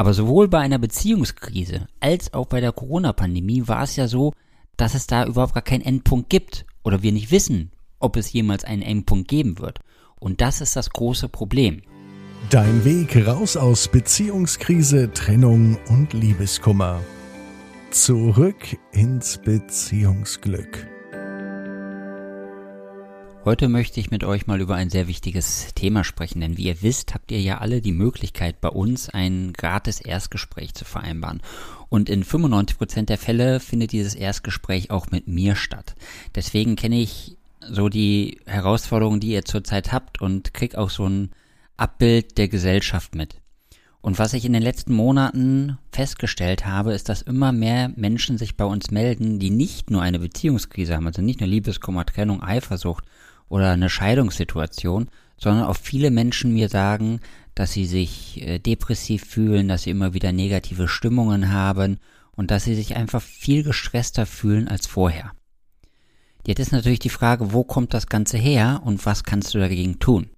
Aber sowohl bei einer Beziehungskrise als auch bei der Corona-Pandemie war es ja so, dass es da überhaupt gar keinen Endpunkt gibt oder wir nicht wissen, ob es jemals einen Endpunkt geben wird. Und das ist das große Problem. Dein Weg raus aus Beziehungskrise, Trennung und Liebeskummer. Zurück ins Beziehungsglück. Heute möchte ich mit euch mal über ein sehr wichtiges Thema sprechen, denn wie ihr wisst, habt ihr ja alle die Möglichkeit, bei uns ein gratis Erstgespräch zu vereinbaren. Und in 95% der Fälle findet dieses Erstgespräch auch mit mir statt. Deswegen kenne ich so die Herausforderungen, die ihr zurzeit habt und krieg auch so ein Abbild der Gesellschaft mit. Und was ich in den letzten Monaten festgestellt habe, ist, dass immer mehr Menschen sich bei uns melden, die nicht nur eine Beziehungskrise haben, also nicht nur Liebeskummer, Trennung, Eifersucht oder eine Scheidungssituation, sondern auch viele Menschen mir sagen, dass sie sich äh, depressiv fühlen, dass sie immer wieder negative Stimmungen haben und dass sie sich einfach viel gestresster fühlen als vorher. Jetzt ist natürlich die Frage, wo kommt das Ganze her und was kannst du dagegen tun?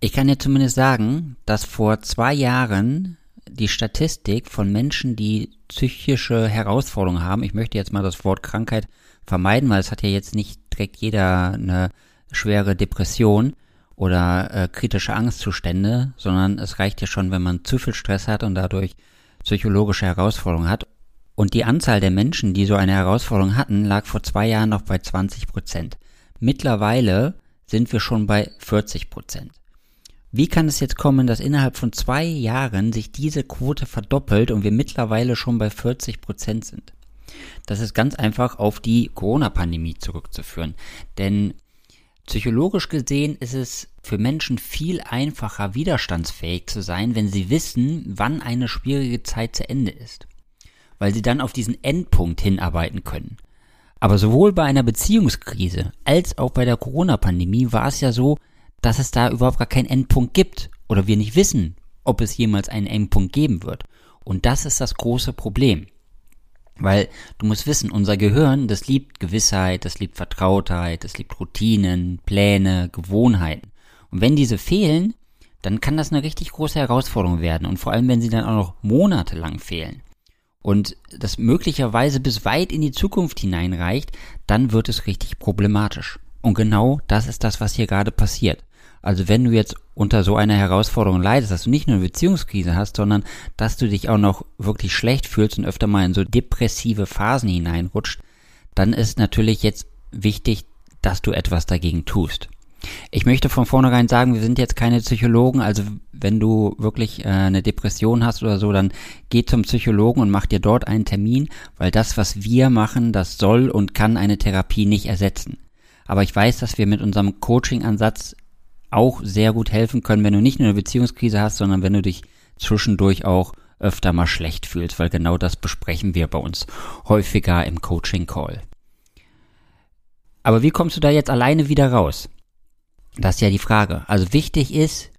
Ich kann dir zumindest sagen, dass vor zwei Jahren die Statistik von Menschen, die psychische Herausforderungen haben, ich möchte jetzt mal das Wort Krankheit vermeiden, weil es hat ja jetzt nicht direkt jeder eine schwere Depression oder äh, kritische Angstzustände, sondern es reicht ja schon, wenn man zu viel Stress hat und dadurch psychologische Herausforderungen hat. Und die Anzahl der Menschen, die so eine Herausforderung hatten, lag vor zwei Jahren noch bei 20 Prozent. Mittlerweile sind wir schon bei 40 Prozent. Wie kann es jetzt kommen, dass innerhalb von zwei Jahren sich diese Quote verdoppelt und wir mittlerweile schon bei 40 Prozent sind? Das ist ganz einfach auf die Corona-Pandemie zurückzuführen. Denn psychologisch gesehen ist es für Menschen viel einfacher, widerstandsfähig zu sein, wenn sie wissen, wann eine schwierige Zeit zu Ende ist. Weil sie dann auf diesen Endpunkt hinarbeiten können. Aber sowohl bei einer Beziehungskrise als auch bei der Corona-Pandemie war es ja so, dass es da überhaupt gar keinen Endpunkt gibt oder wir nicht wissen, ob es jemals einen Endpunkt geben wird. Und das ist das große Problem. Weil du musst wissen, unser Gehirn, das liebt Gewissheit, das liebt Vertrautheit, das liebt Routinen, Pläne, Gewohnheiten. Und wenn diese fehlen, dann kann das eine richtig große Herausforderung werden. Und vor allem, wenn sie dann auch noch monatelang fehlen. Und das möglicherweise bis weit in die Zukunft hineinreicht, dann wird es richtig problematisch. Und genau das ist das, was hier gerade passiert. Also wenn du jetzt unter so einer Herausforderung leidest, dass du nicht nur eine Beziehungskrise hast, sondern dass du dich auch noch wirklich schlecht fühlst und öfter mal in so depressive Phasen hineinrutscht, dann ist natürlich jetzt wichtig, dass du etwas dagegen tust. Ich möchte von vornherein sagen, wir sind jetzt keine Psychologen, also wenn du wirklich äh, eine Depression hast oder so, dann geh zum Psychologen und mach dir dort einen Termin, weil das, was wir machen, das soll und kann eine Therapie nicht ersetzen. Aber ich weiß, dass wir mit unserem Coaching-Ansatz auch sehr gut helfen können, wenn du nicht nur eine Beziehungskrise hast, sondern wenn du dich zwischendurch auch öfter mal schlecht fühlst, weil genau das besprechen wir bei uns häufiger im Coaching Call. Aber wie kommst du da jetzt alleine wieder raus? Das ist ja die Frage. Also wichtig ist,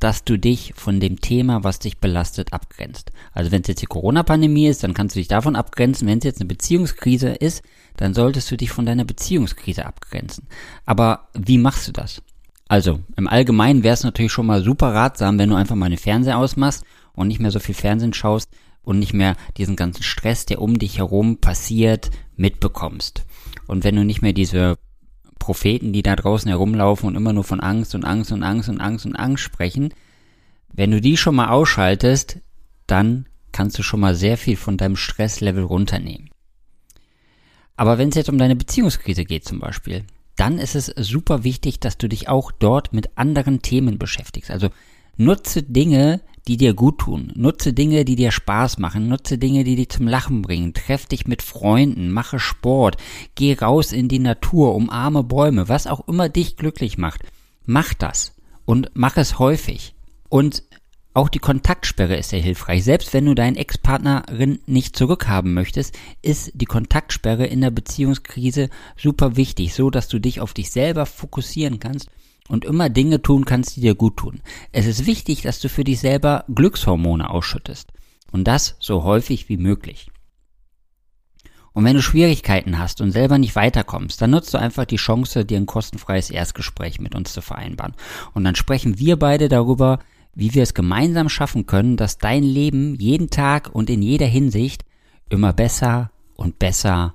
dass du dich von dem Thema, was dich belastet, abgrenzt. Also wenn es jetzt die Corona-Pandemie ist, dann kannst du dich davon abgrenzen. Wenn es jetzt eine Beziehungskrise ist, dann solltest du dich von deiner Beziehungskrise abgrenzen. Aber wie machst du das? Also, im Allgemeinen wäre es natürlich schon mal super ratsam, wenn du einfach mal den Fernseher ausmachst und nicht mehr so viel Fernsehen schaust und nicht mehr diesen ganzen Stress, der um dich herum passiert, mitbekommst. Und wenn du nicht mehr diese Propheten, die da draußen herumlaufen und immer nur von Angst und Angst und Angst und Angst und Angst sprechen, wenn du die schon mal ausschaltest, dann kannst du schon mal sehr viel von deinem Stresslevel runternehmen. Aber wenn es jetzt um deine Beziehungskrise geht zum Beispiel, dann ist es super wichtig, dass du dich auch dort mit anderen Themen beschäftigst. Also nutze Dinge, die dir gut tun. Nutze Dinge, die dir Spaß machen. Nutze Dinge, die dich zum Lachen bringen. Treff dich mit Freunden. Mache Sport. Geh raus in die Natur. Umarme Bäume. Was auch immer dich glücklich macht. Mach das. Und mach es häufig. Und auch die Kontaktsperre ist sehr hilfreich. Selbst wenn du deinen Ex-Partnerin nicht zurückhaben möchtest, ist die Kontaktsperre in der Beziehungskrise super wichtig, so dass du dich auf dich selber fokussieren kannst und immer Dinge tun kannst, die dir gut tun. Es ist wichtig, dass du für dich selber Glückshormone ausschüttest. Und das so häufig wie möglich. Und wenn du Schwierigkeiten hast und selber nicht weiterkommst, dann nutzt du einfach die Chance, dir ein kostenfreies Erstgespräch mit uns zu vereinbaren. Und dann sprechen wir beide darüber, wie wir es gemeinsam schaffen können, dass dein Leben jeden Tag und in jeder Hinsicht immer besser und besser